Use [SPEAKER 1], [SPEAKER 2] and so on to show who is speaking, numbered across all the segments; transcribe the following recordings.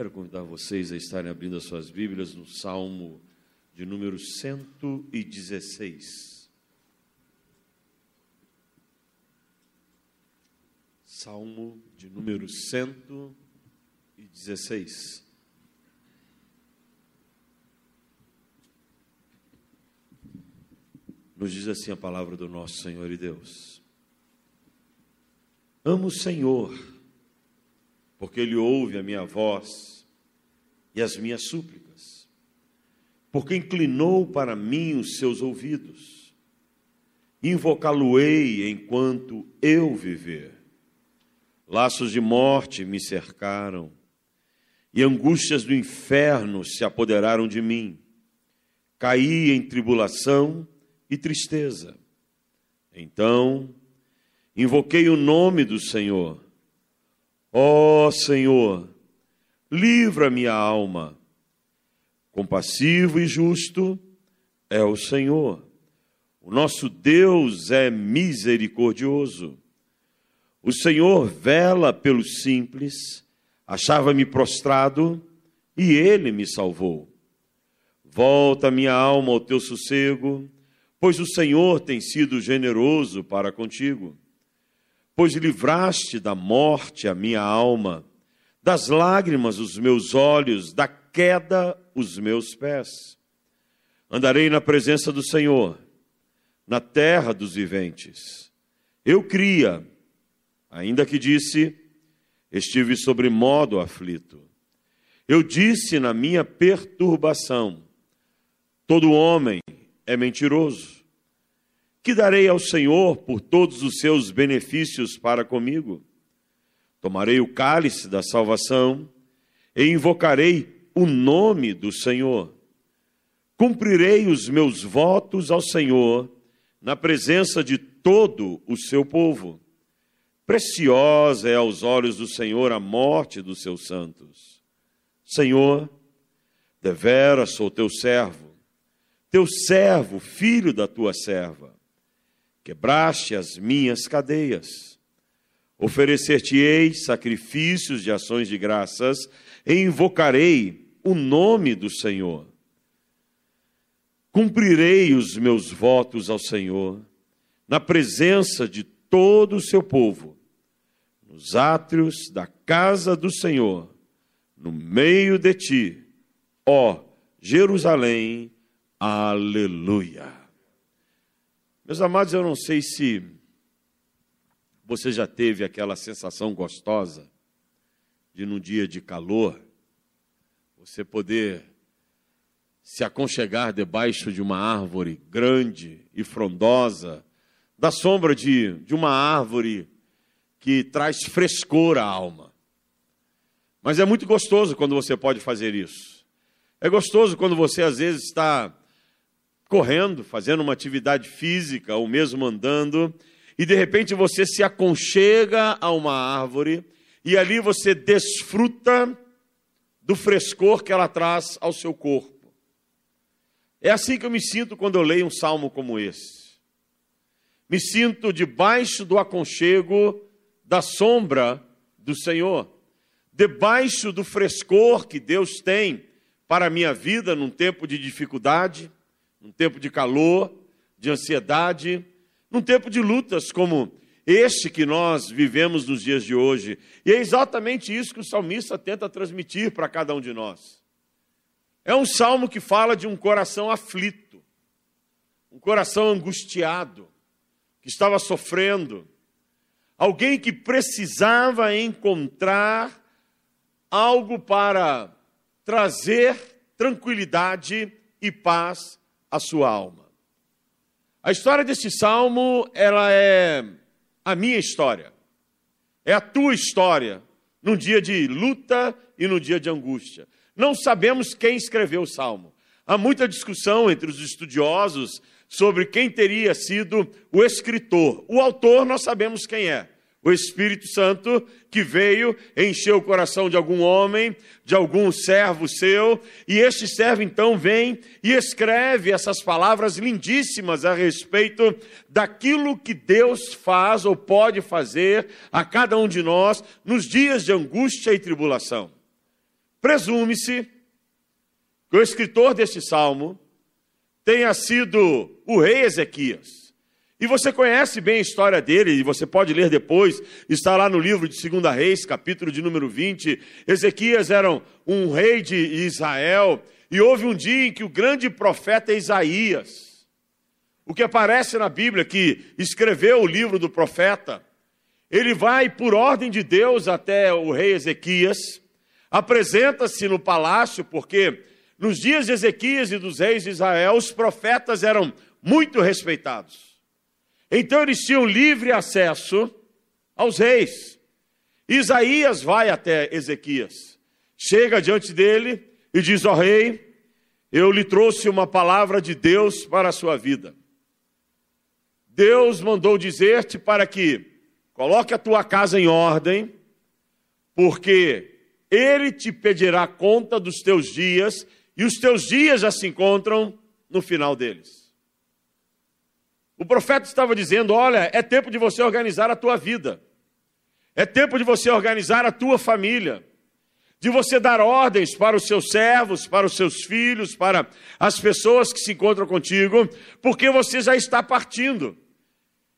[SPEAKER 1] Quero convidar vocês a estarem abrindo as suas Bíblias no Salmo de número 116. Salmo de número 116. Nos diz assim a palavra do nosso Senhor e Deus. Amo o Senhor, porque Ele ouve a minha voz e as minhas súplicas, porque inclinou para mim os seus ouvidos. Invocá-lo-ei enquanto eu viver. Laços de morte me cercaram e angústias do inferno se apoderaram de mim. Caí em tribulação e tristeza. Então, invoquei o nome do Senhor. Ó oh, Senhor, livra minha alma. Compassivo e justo é o Senhor. O nosso Deus é misericordioso. O Senhor vela pelos simples, achava-me prostrado e ele me salvou. Volta minha alma ao teu sossego pois o Senhor tem sido generoso para contigo. Pois livraste da morte a minha alma, das lágrimas os meus olhos, da queda os meus pés. Andarei na presença do Senhor, na terra dos viventes. Eu cria, ainda que disse, estive sobre modo aflito. Eu disse na minha perturbação: todo homem é mentiroso. Que darei ao Senhor por todos os seus benefícios para comigo? Tomarei o cálice da salvação e invocarei o nome do Senhor. Cumprirei os meus votos ao Senhor na presença de todo o seu povo. Preciosa é aos olhos do Senhor a morte dos seus santos. Senhor, deveras sou teu servo teu servo, filho da tua serva. Quebraste as minhas cadeias. Oferecer-te-ei sacrifícios de ações de graças e invocarei o nome do Senhor. Cumprirei os meus votos ao Senhor, na presença de todo o seu povo, nos átrios da casa do Senhor, no meio de ti, ó Jerusalém Aleluia. Meus amados, eu não sei se você já teve aquela sensação gostosa de, num dia de calor, você poder se aconchegar debaixo de uma árvore grande e frondosa, da sombra de, de uma árvore que traz frescor à alma. Mas é muito gostoso quando você pode fazer isso. É gostoso quando você, às vezes, está correndo, fazendo uma atividade física ou mesmo andando, e de repente você se aconchega a uma árvore e ali você desfruta do frescor que ela traz ao seu corpo. É assim que eu me sinto quando eu leio um salmo como esse. Me sinto debaixo do aconchego da sombra do Senhor, debaixo do frescor que Deus tem para a minha vida num tempo de dificuldade num tempo de calor, de ansiedade, num tempo de lutas como este que nós vivemos nos dias de hoje. E é exatamente isso que o salmista tenta transmitir para cada um de nós. É um salmo que fala de um coração aflito, um coração angustiado, que estava sofrendo, alguém que precisava encontrar algo para trazer tranquilidade e paz a sua alma. A história desse salmo, ela é a minha história. É a tua história num dia de luta e no dia de angústia. Não sabemos quem escreveu o salmo. Há muita discussão entre os estudiosos sobre quem teria sido o escritor. O autor nós sabemos quem é o Espírito Santo que veio, encheu o coração de algum homem, de algum servo seu, e este servo então vem e escreve essas palavras lindíssimas a respeito daquilo que Deus faz ou pode fazer a cada um de nós nos dias de angústia e tribulação. Presume-se que o escritor deste salmo tenha sido o rei Ezequias. E você conhece bem a história dele, e você pode ler depois, está lá no livro de 2 Reis, capítulo de número 20. Ezequias era um rei de Israel, e houve um dia em que o grande profeta Isaías, o que aparece na Bíblia, que escreveu o livro do profeta, ele vai por ordem de Deus até o rei Ezequias, apresenta-se no palácio, porque nos dias de Ezequias e dos reis de Israel, os profetas eram muito respeitados. Então eles tinham livre acesso aos reis. Isaías vai até Ezequias, chega diante dele e diz: Ó oh, rei, eu lhe trouxe uma palavra de Deus para a sua vida. Deus mandou dizer-te para que coloque a tua casa em ordem, porque ele te pedirá conta dos teus dias, e os teus dias já se encontram no final deles. O profeta estava dizendo: olha, é tempo de você organizar a tua vida, é tempo de você organizar a tua família, de você dar ordens para os seus servos, para os seus filhos, para as pessoas que se encontram contigo, porque você já está partindo.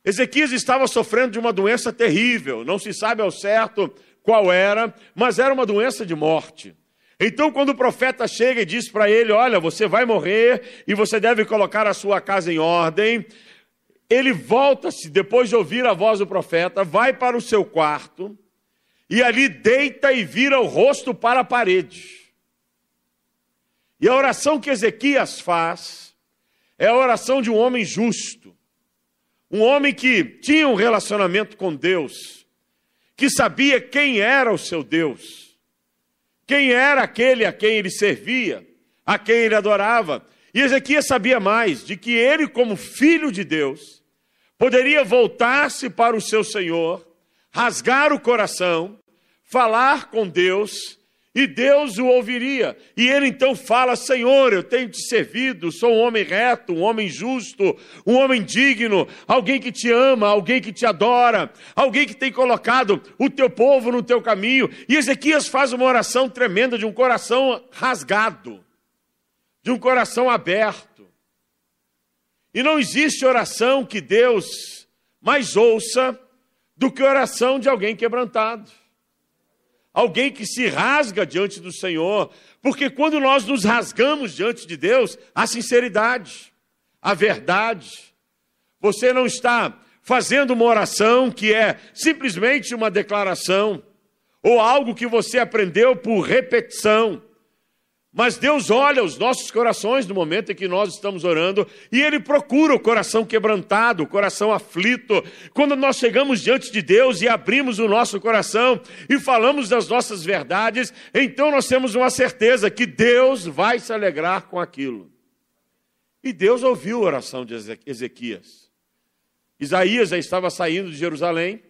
[SPEAKER 1] Ezequias estava sofrendo de uma doença terrível, não se sabe ao certo qual era, mas era uma doença de morte. Então, quando o profeta chega e diz para ele: Olha, você vai morrer e você deve colocar a sua casa em ordem, ele volta-se, depois de ouvir a voz do profeta, vai para o seu quarto e ali deita e vira o rosto para a parede. E a oração que Ezequias faz é a oração de um homem justo, um homem que tinha um relacionamento com Deus, que sabia quem era o seu Deus, quem era aquele a quem ele servia, a quem ele adorava. E Ezequias sabia mais de que ele, como filho de Deus, poderia voltar-se para o seu Senhor, rasgar o coração, falar com Deus, e Deus o ouviria. E ele então fala: Senhor, eu tenho te servido, sou um homem reto, um homem justo, um homem digno, alguém que te ama, alguém que te adora, alguém que tem colocado o teu povo no teu caminho. E Ezequias faz uma oração tremenda de um coração rasgado, de um coração aberto. E não existe oração que Deus mais ouça do que oração de alguém quebrantado. Alguém que se rasga diante do Senhor, porque quando nós nos rasgamos diante de Deus, a sinceridade, a verdade. Você não está fazendo uma oração que é simplesmente uma declaração, ou algo que você aprendeu por repetição. Mas Deus olha os nossos corações no momento em que nós estamos orando e Ele procura o coração quebrantado, o coração aflito. Quando nós chegamos diante de Deus e abrimos o nosso coração e falamos das nossas verdades, então nós temos uma certeza que Deus vai se alegrar com aquilo. E Deus ouviu a oração de Ezequias. Isaías já estava saindo de Jerusalém,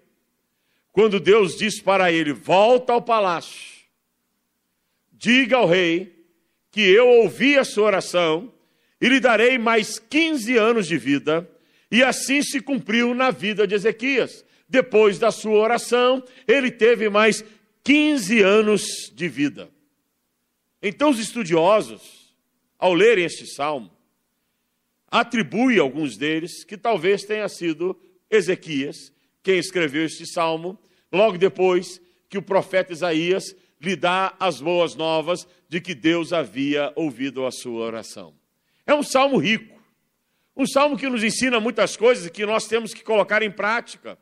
[SPEAKER 1] quando Deus disse para ele: Volta ao palácio, diga ao rei que eu ouvi a sua oração e lhe darei mais 15 anos de vida. E assim se cumpriu na vida de Ezequias. Depois da sua oração, ele teve mais 15 anos de vida. Então, os estudiosos, ao lerem este salmo, atribuem alguns deles que talvez tenha sido Ezequias quem escreveu este salmo, logo depois que o profeta Isaías lhe dá as boas novas de que Deus havia ouvido a sua oração. É um salmo rico, um salmo que nos ensina muitas coisas que nós temos que colocar em prática.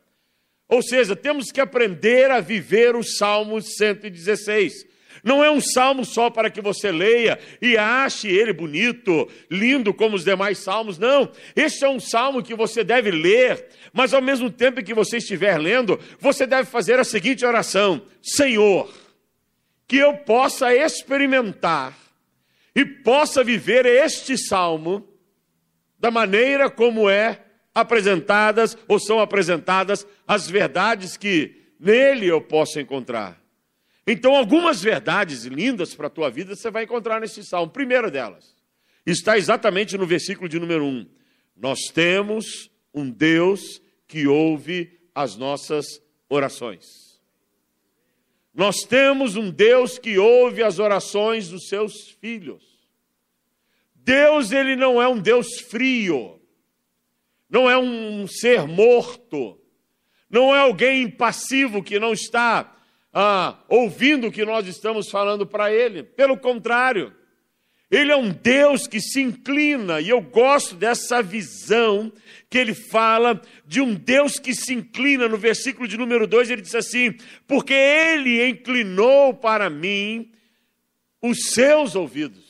[SPEAKER 1] Ou seja, temos que aprender a viver o Salmo 116. Não é um salmo só para que você leia e ache ele bonito, lindo como os demais salmos. Não. Este é um salmo que você deve ler, mas ao mesmo tempo que você estiver lendo, você deve fazer a seguinte oração: Senhor, que eu possa experimentar e possa viver este salmo da maneira como é apresentadas ou são apresentadas as verdades que nele eu posso encontrar. Então, algumas verdades lindas para a tua vida você vai encontrar nesse salmo. Primeira delas está exatamente no versículo de número 1. Nós temos um Deus que ouve as nossas orações. Nós temos um Deus que ouve as orações dos seus filhos. Deus, ele não é um Deus frio, não é um ser morto, não é alguém impassivo que não está ah, ouvindo o que nós estamos falando para ele. Pelo contrário, ele é um Deus que se inclina, e eu gosto dessa visão que ele fala de um Deus que se inclina. No versículo de número 2, ele diz assim: Porque ele inclinou para mim os seus ouvidos.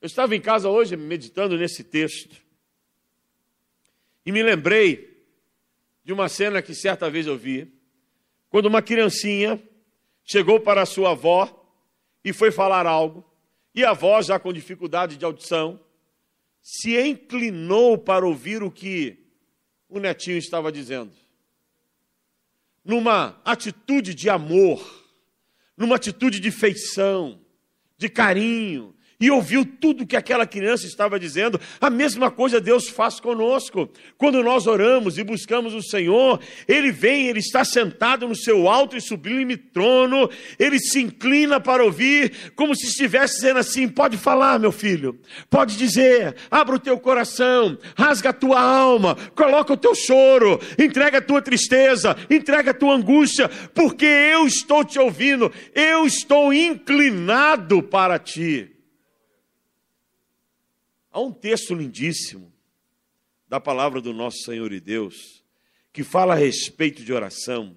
[SPEAKER 1] Eu estava em casa hoje meditando nesse texto e me lembrei de uma cena que certa vez eu vi, quando uma criancinha chegou para a sua avó e foi falar algo. E a avó, já com dificuldade de audição, se inclinou para ouvir o que o netinho estava dizendo. Numa atitude de amor, numa atitude de feição, de carinho, e ouviu tudo que aquela criança estava dizendo. A mesma coisa Deus faz conosco. Quando nós oramos e buscamos o Senhor, Ele vem, Ele está sentado no seu alto e sublime trono, Ele se inclina para ouvir, como se estivesse dizendo assim: pode falar, meu filho, pode dizer, abra o teu coração, rasga a tua alma, coloca o teu choro, entrega a tua tristeza, entrega a tua angústia, porque eu estou te ouvindo, eu estou inclinado para ti. Há um texto lindíssimo da palavra do nosso Senhor e Deus que fala a respeito de oração,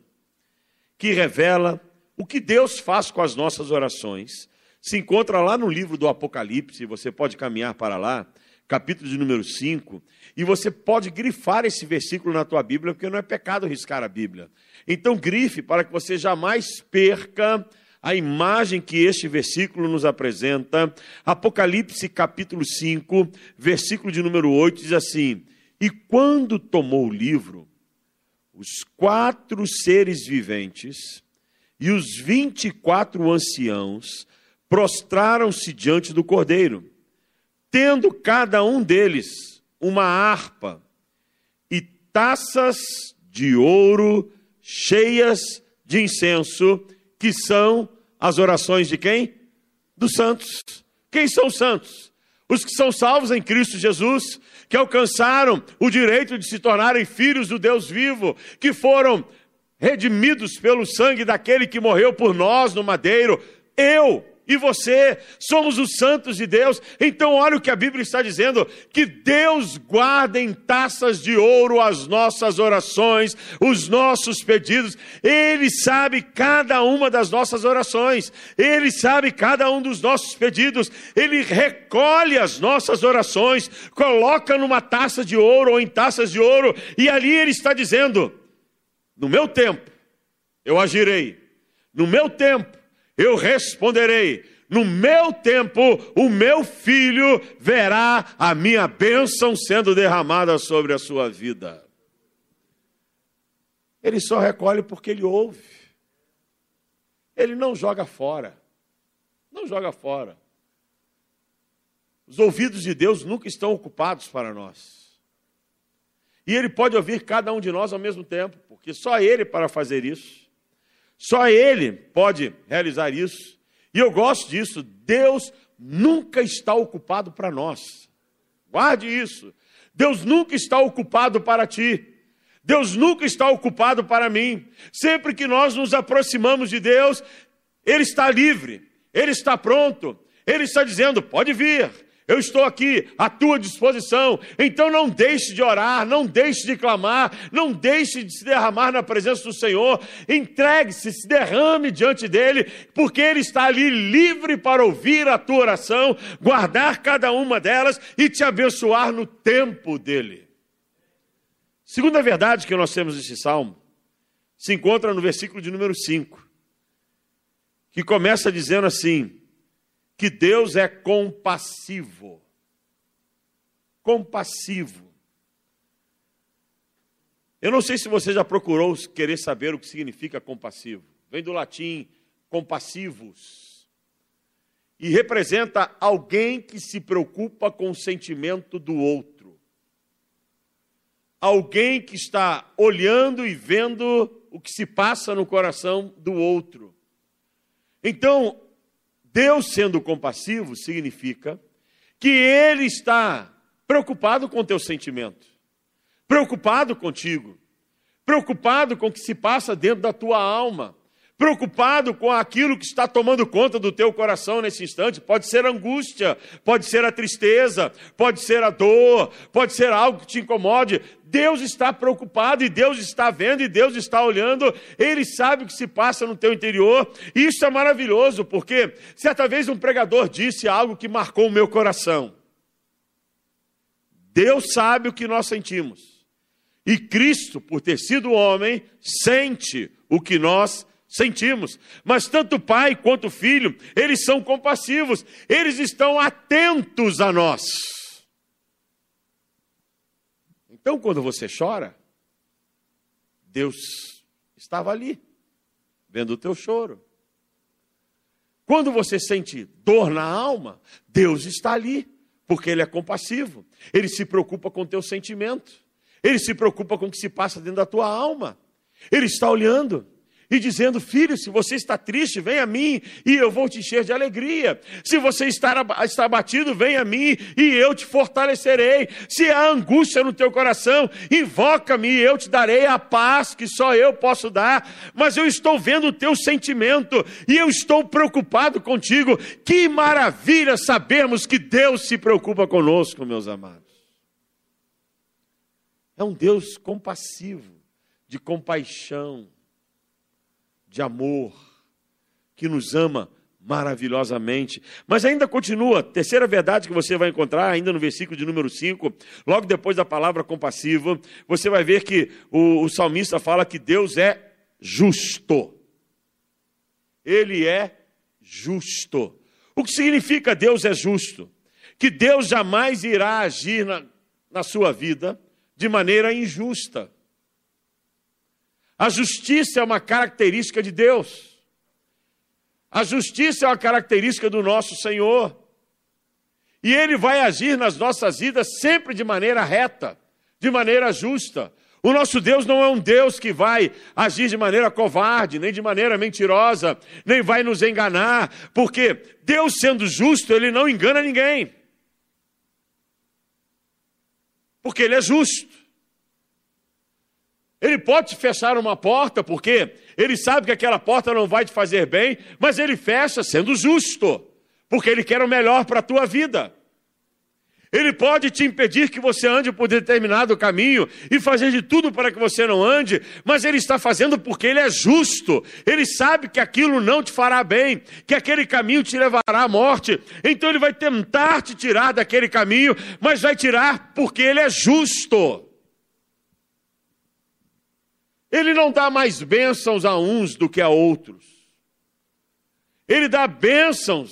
[SPEAKER 1] que revela o que Deus faz com as nossas orações. Se encontra lá no livro do Apocalipse, você pode caminhar para lá, capítulo de número 5, e você pode grifar esse versículo na tua Bíblia, porque não é pecado riscar a Bíblia. Então grife para que você jamais perca a imagem que este versículo nos apresenta. Apocalipse capítulo 5, versículo de número 8 diz assim: E quando tomou o livro, os quatro seres viventes e os vinte e quatro anciãos prostraram-se diante do cordeiro, tendo cada um deles uma harpa e taças de ouro cheias de incenso, que são as orações de quem? Dos santos. Quem são os santos? Os que são salvos em Cristo Jesus, que alcançaram o direito de se tornarem filhos do Deus vivo, que foram redimidos pelo sangue daquele que morreu por nós no madeiro. Eu e você somos os santos de Deus. Então, olha o que a Bíblia está dizendo: que Deus guarda em taças de ouro as nossas orações, os nossos pedidos. Ele sabe cada uma das nossas orações, ele sabe cada um dos nossos pedidos. Ele recolhe as nossas orações, coloca numa taça de ouro ou em taças de ouro, e ali ele está dizendo: no meu tempo eu agirei, no meu tempo eu responderei. No meu tempo, o meu filho verá a minha bênção sendo derramada sobre a sua vida. Ele só recolhe porque ele ouve. Ele não joga fora. Não joga fora. Os ouvidos de Deus nunca estão ocupados para nós. E Ele pode ouvir cada um de nós ao mesmo tempo, porque só Ele para fazer isso. Só Ele pode realizar isso. E eu gosto disso. Deus nunca está ocupado para nós. Guarde isso. Deus nunca está ocupado para ti. Deus nunca está ocupado para mim. Sempre que nós nos aproximamos de Deus, Ele está livre, Ele está pronto, Ele está dizendo: pode vir, eu estou aqui à tua disposição. Então não deixe de orar, não deixe de clamar, não deixe de se derramar na presença do Senhor. Entregue-se, se derrame diante dele, porque ele está ali livre para ouvir a tua oração, guardar cada uma delas e te abençoar no tempo dele. Segunda verdade que nós temos nesse salmo se encontra no versículo de número 5, que começa dizendo assim: que Deus é compassivo. Compassivo. Eu não sei se você já procurou querer saber o que significa compassivo. Vem do latim compassivos. E representa alguém que se preocupa com o sentimento do outro. Alguém que está olhando e vendo o que se passa no coração do outro. Então, Deus sendo compassivo significa que Ele está preocupado com o teu sentimento, preocupado contigo, preocupado com o que se passa dentro da tua alma preocupado com aquilo que está tomando conta do teu coração nesse instante. Pode ser a angústia, pode ser a tristeza, pode ser a dor, pode ser algo que te incomode. Deus está preocupado e Deus está vendo e Deus está olhando, Ele sabe o que se passa no teu interior, e isso é maravilhoso, porque certa vez um pregador disse algo que marcou o meu coração. Deus sabe o que nós sentimos, e Cristo, por ter sido homem, sente o que nós sentimos sentimos. Mas tanto o pai quanto o filho, eles são compassivos, eles estão atentos a nós. Então, quando você chora, Deus estava ali, vendo o teu choro. Quando você sente dor na alma, Deus está ali, porque Ele é compassivo. Ele se preocupa com o teu sentimento. Ele se preocupa com o que se passa dentro da tua alma. Ele está olhando e dizendo: Filho, se você está triste, vem a mim e eu vou te encher de alegria. Se você está, está abatido, vem a mim e eu te fortalecerei. Se há angústia no teu coração, invoca-me e eu te darei a paz que só eu posso dar. Mas eu estou vendo o teu sentimento e eu estou preocupado contigo. Que maravilha sabermos que Deus se preocupa conosco, meus amados. É um Deus compassivo, de compaixão de amor, que nos ama maravilhosamente. Mas ainda continua, terceira verdade que você vai encontrar, ainda no versículo de número 5, logo depois da palavra compassiva, você vai ver que o, o salmista fala que Deus é justo. Ele é justo. O que significa Deus é justo? Que Deus jamais irá agir na, na sua vida de maneira injusta. A justiça é uma característica de Deus. A justiça é uma característica do nosso Senhor. E Ele vai agir nas nossas vidas sempre de maneira reta, de maneira justa. O nosso Deus não é um Deus que vai agir de maneira covarde, nem de maneira mentirosa, nem vai nos enganar, porque Deus sendo justo, Ele não engana ninguém. Porque Ele é justo. Ele pode te fechar uma porta, porque ele sabe que aquela porta não vai te fazer bem, mas ele fecha sendo justo, porque ele quer o melhor para a tua vida. Ele pode te impedir que você ande por determinado caminho e fazer de tudo para que você não ande, mas ele está fazendo porque ele é justo. Ele sabe que aquilo não te fará bem, que aquele caminho te levará à morte. Então ele vai tentar te tirar daquele caminho, mas vai tirar porque ele é justo. Ele não dá mais bênçãos a uns do que a outros. Ele dá bênçãos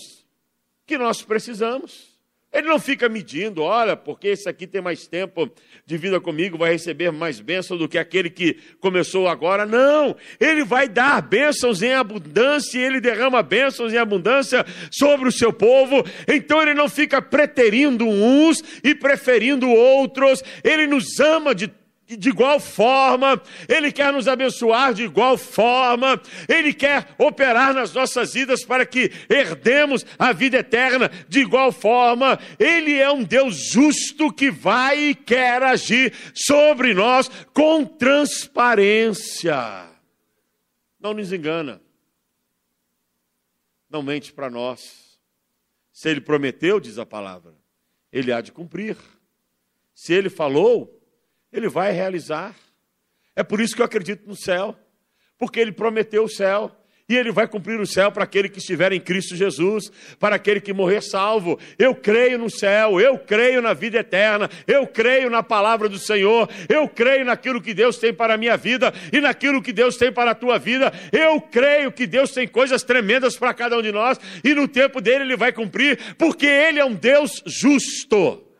[SPEAKER 1] que nós precisamos. Ele não fica medindo, olha, porque esse aqui tem mais tempo de vida comigo, vai receber mais bênçãos do que aquele que começou agora. Não, ele vai dar bênçãos em abundância, e ele derrama bênçãos em abundância sobre o seu povo. Então ele não fica preterindo uns e preferindo outros, ele nos ama de de igual forma, Ele quer nos abençoar de igual forma, Ele quer operar nas nossas vidas para que herdemos a vida eterna de igual forma. Ele é um Deus justo que vai e quer agir sobre nós com transparência. Não nos engana, não mente para nós. Se Ele prometeu, diz a palavra, Ele há de cumprir. Se Ele falou, ele vai realizar. É por isso que eu acredito no céu, porque ele prometeu o céu. E ele vai cumprir o céu para aquele que estiver em Cristo Jesus, para aquele que morrer salvo. Eu creio no céu, eu creio na vida eterna, eu creio na palavra do Senhor, eu creio naquilo que Deus tem para a minha vida e naquilo que Deus tem para a tua vida. Eu creio que Deus tem coisas tremendas para cada um de nós e no tempo dele ele vai cumprir, porque ele é um Deus justo.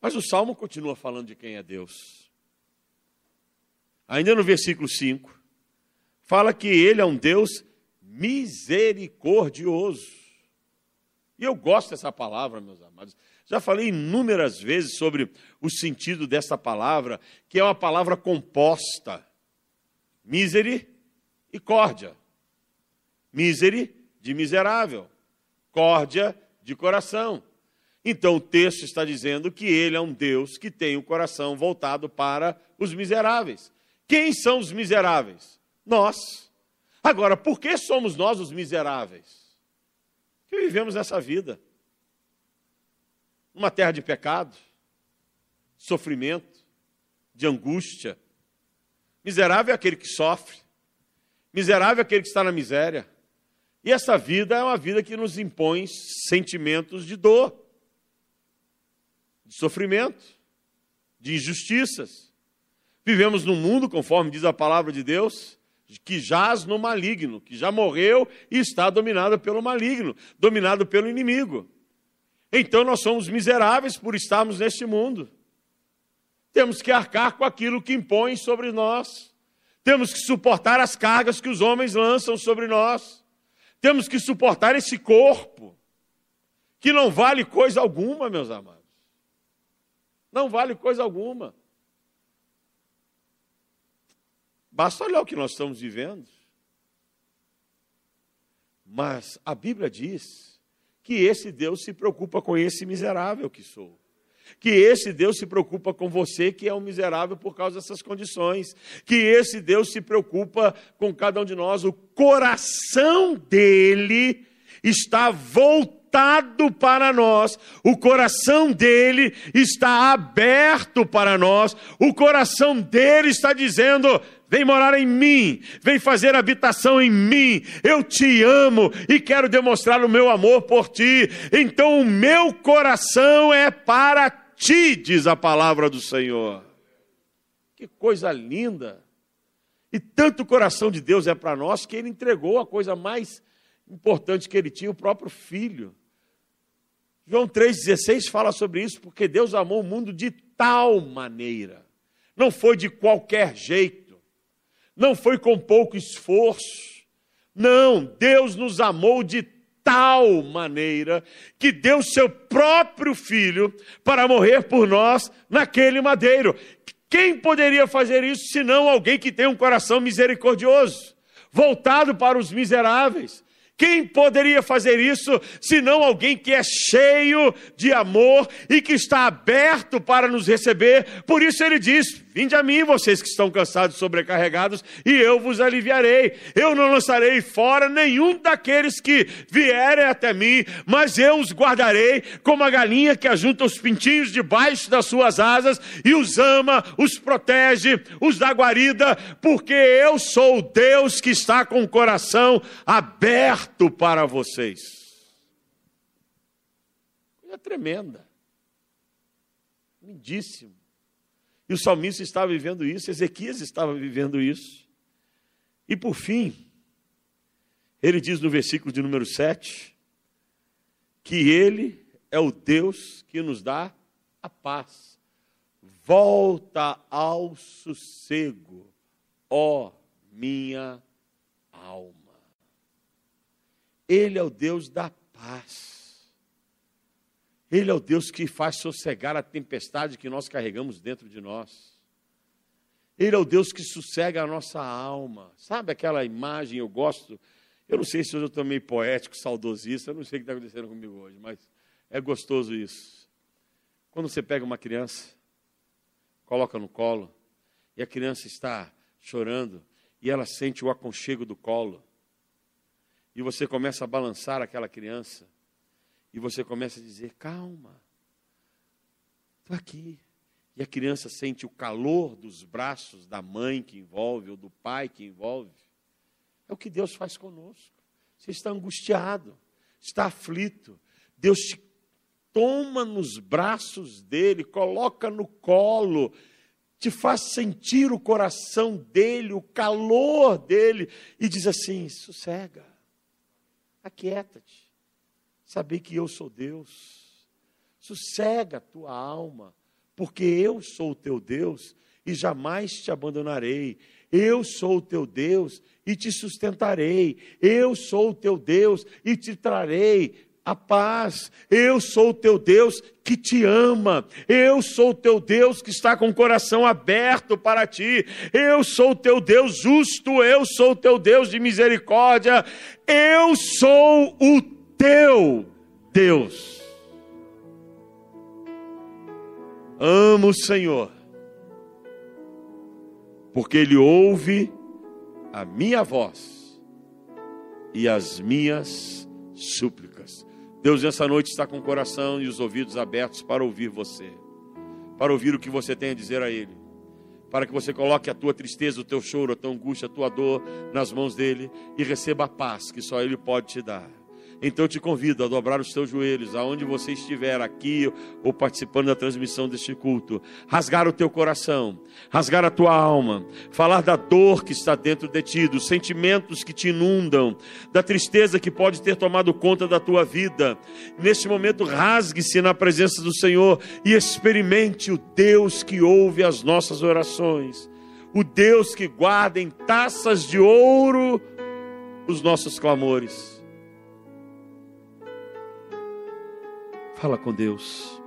[SPEAKER 1] Mas o salmo continua falando de quem é Deus. Ainda no versículo 5, fala que ele é um Deus misericordioso. E eu gosto dessa palavra, meus amados. Já falei inúmeras vezes sobre o sentido dessa palavra, que é uma palavra composta: misericórdia. Miseri de miserável, córdia de coração. Então o texto está dizendo que ele é um Deus que tem o coração voltado para os miseráveis. Quem são os miseráveis? Nós. Agora, por que somos nós os miseráveis? Que vivemos essa vida. Numa terra de pecado, sofrimento, de angústia. Miserável é aquele que sofre. Miserável é aquele que está na miséria. E essa vida é uma vida que nos impõe sentimentos de dor, de sofrimento, de injustiças. Vivemos num mundo, conforme diz a palavra de Deus, que jaz no maligno, que já morreu e está dominado pelo maligno, dominado pelo inimigo. Então nós somos miseráveis por estarmos neste mundo. Temos que arcar com aquilo que impõe sobre nós. Temos que suportar as cargas que os homens lançam sobre nós. Temos que suportar esse corpo, que não vale coisa alguma, meus amados. Não vale coisa alguma. Basta olhar o que nós estamos vivendo. Mas a Bíblia diz que esse Deus se preocupa com esse miserável que sou que esse Deus se preocupa com você, que é um miserável por causa dessas condições, que esse Deus se preocupa com cada um de nós, o coração dele está voltado para nós, o coração dele está aberto para nós, o coração dele está dizendo: vem morar em mim, vem fazer habitação em mim. Eu te amo e quero demonstrar o meu amor por ti. Então o meu coração é para ti, diz a palavra do Senhor. Que coisa linda! E tanto o coração de Deus é para nós que ele entregou a coisa mais importante que ele tinha, o próprio filho. João 3,16 fala sobre isso, porque Deus amou o mundo de tal maneira. Não foi de qualquer jeito não foi com pouco esforço. Não, Deus nos amou de tal maneira que deu seu próprio filho para morrer por nós naquele madeiro. Quem poderia fazer isso senão alguém que tem um coração misericordioso, voltado para os miseráveis? Quem poderia fazer isso senão alguém que é cheio de amor e que está aberto para nos receber? Por isso ele diz: Vinde a mim, vocês que estão cansados e sobrecarregados, e eu vos aliviarei. Eu não lançarei fora nenhum daqueles que vierem até mim, mas eu os guardarei como a galinha que ajunta os pintinhos debaixo das suas asas e os ama, os protege, os dá guarida, porque eu sou o Deus que está com o coração aberto para vocês. Coisa tremenda, lindíssimo. E o salmista estava vivendo isso, Ezequias estava vivendo isso. E por fim, ele diz no versículo de número 7 que ele é o Deus que nos dá a paz. Volta ao sossego, ó minha alma. Ele é o Deus da paz. Ele é o Deus que faz sossegar a tempestade que nós carregamos dentro de nós. Ele é o Deus que sossega a nossa alma. Sabe aquela imagem, eu gosto, eu não sei se eu estou meio poético, saudosista, eu não sei o que está acontecendo comigo hoje, mas é gostoso isso. Quando você pega uma criança, coloca no colo, e a criança está chorando, e ela sente o aconchego do colo, e você começa a balançar aquela criança, e você começa a dizer: calma, estou aqui. E a criança sente o calor dos braços da mãe que envolve, ou do pai que envolve. É o que Deus faz conosco. Você está angustiado, está aflito. Deus te toma nos braços dele, coloca no colo, te faz sentir o coração dele, o calor dele, e diz assim: sossega, aquieta-te saber que eu sou Deus. Sossega a tua alma, porque eu sou o teu Deus e jamais te abandonarei. Eu sou o teu Deus e te sustentarei. Eu sou o teu Deus e te trarei a paz. Eu sou o teu Deus que te ama. Eu sou o teu Deus que está com o coração aberto para ti. Eu sou o teu Deus justo. Eu sou o teu Deus de misericórdia. Eu sou o teu Deus. Amo o Senhor, porque Ele ouve a minha voz e as minhas súplicas. Deus, nessa noite, está com o coração e os ouvidos abertos para ouvir você, para ouvir o que você tem a dizer a Ele, para que você coloque a tua tristeza, o teu choro, a tua angústia, a tua dor nas mãos dEle e receba a paz que só Ele pode te dar. Então eu te convido a dobrar os teus joelhos, aonde você estiver, aqui ou participando da transmissão deste culto, rasgar o teu coração, rasgar a tua alma, falar da dor que está dentro de ti, dos sentimentos que te inundam, da tristeza que pode ter tomado conta da tua vida. Neste momento, rasgue-se na presença do Senhor e experimente o Deus que ouve as nossas orações, o Deus que guarda em taças de ouro os nossos clamores. Fala com Deus.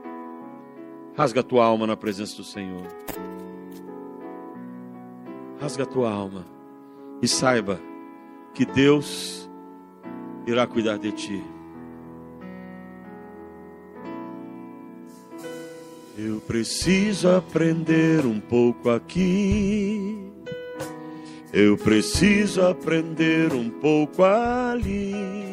[SPEAKER 1] Rasga a tua alma na presença do Senhor. Rasga a tua alma e saiba que Deus irá cuidar de ti. Eu preciso aprender um pouco aqui. Eu preciso aprender um pouco ali.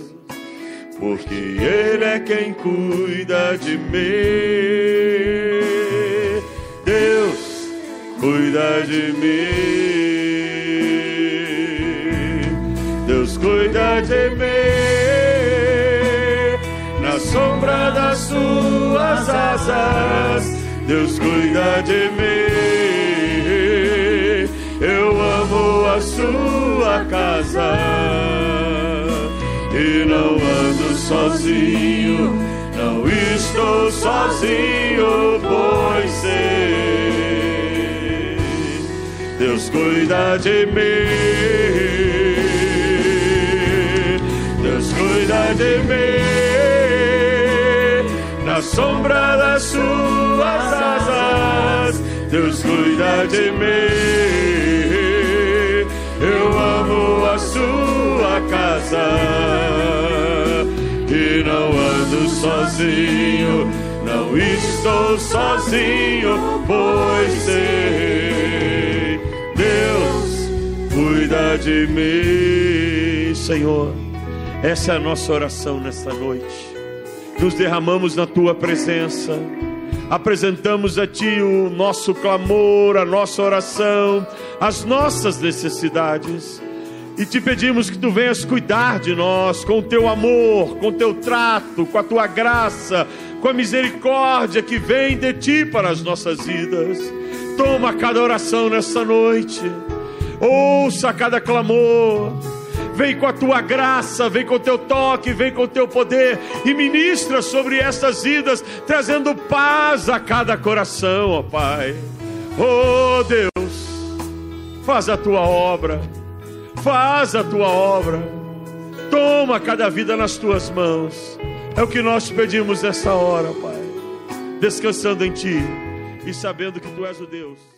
[SPEAKER 1] porque Ele é quem cuida de mim. Deus cuida de mim. Deus cuida de mim. Na sombra das suas asas, Deus cuida de mim. Eu amo a sua casa e não ando sozinho, não estou sozinho, pois sei, Deus cuida de mim, Deus cuida de mim, na sombra das suas asas, Deus cuida de mim, eu amo a sua casa não ando sozinho, não estou sozinho, pois sei, Deus cuida de mim, Senhor. Essa é a nossa oração nesta noite. Nos derramamos na tua presença, apresentamos a ti o nosso clamor, a nossa oração, as nossas necessidades e te pedimos que tu venhas cuidar de nós com o teu amor, com o teu trato, com a tua graça, com a misericórdia que vem de ti para as nossas vidas. Toma cada oração nesta noite, ouça cada clamor. Vem com a tua graça, vem com o teu toque, vem com o teu poder e ministra sobre estas vidas, trazendo paz a cada coração, ó Pai. Oh Deus, faz a tua obra Faz a tua obra. Toma cada vida nas tuas mãos. É o que nós pedimos nessa hora, Pai. Descansando em Ti e sabendo que Tu és o Deus